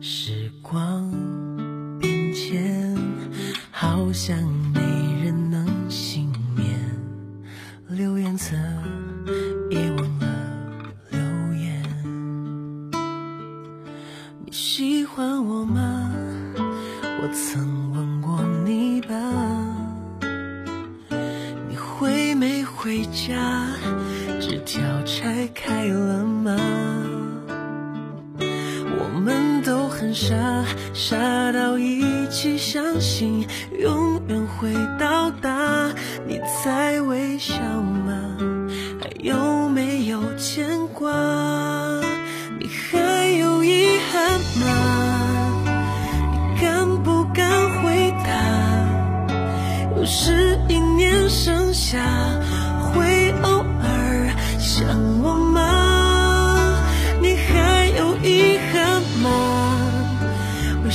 时光好像没人能幸免。留言册也忘了留言。你喜欢我吗？我曾问过你吧。你回没回家？纸条拆开了吗？傻，傻到一起相信永远会到达。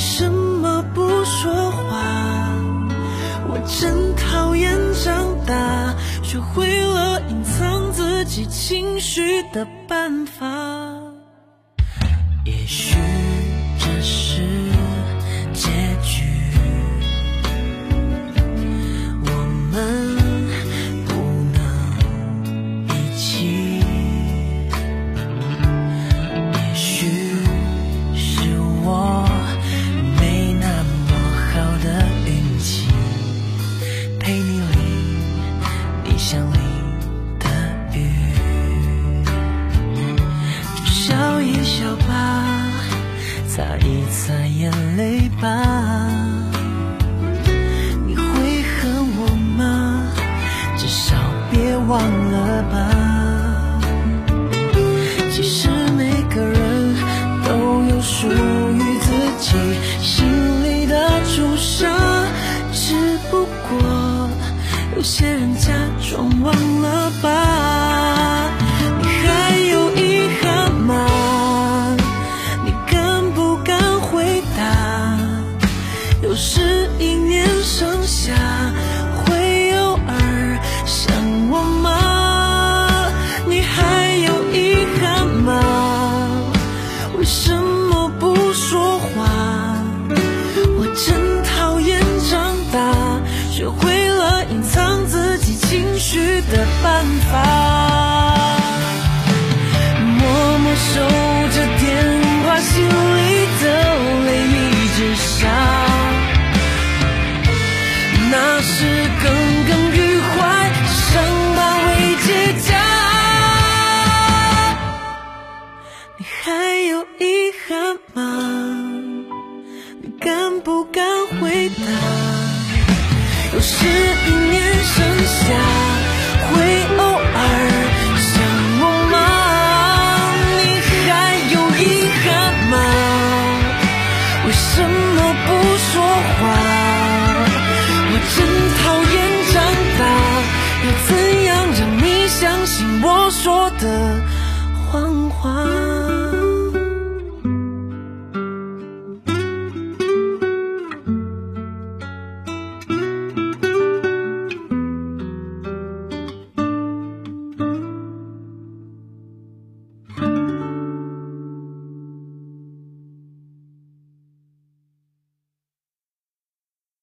为什么不说话？我真讨厌长大，学会了隐藏自己情绪的办法。也许吧。你会恨我吗？至少别忘了吧。其实每个人都有属于自己心里的朱砂，只不过有些人假装忘又是一年盛夏，会偶尔想我吗？你还有遗憾吗？为什么不说话？我真讨厌长大，学会了隐藏自己情绪的办法。是耿耿我说的谎话。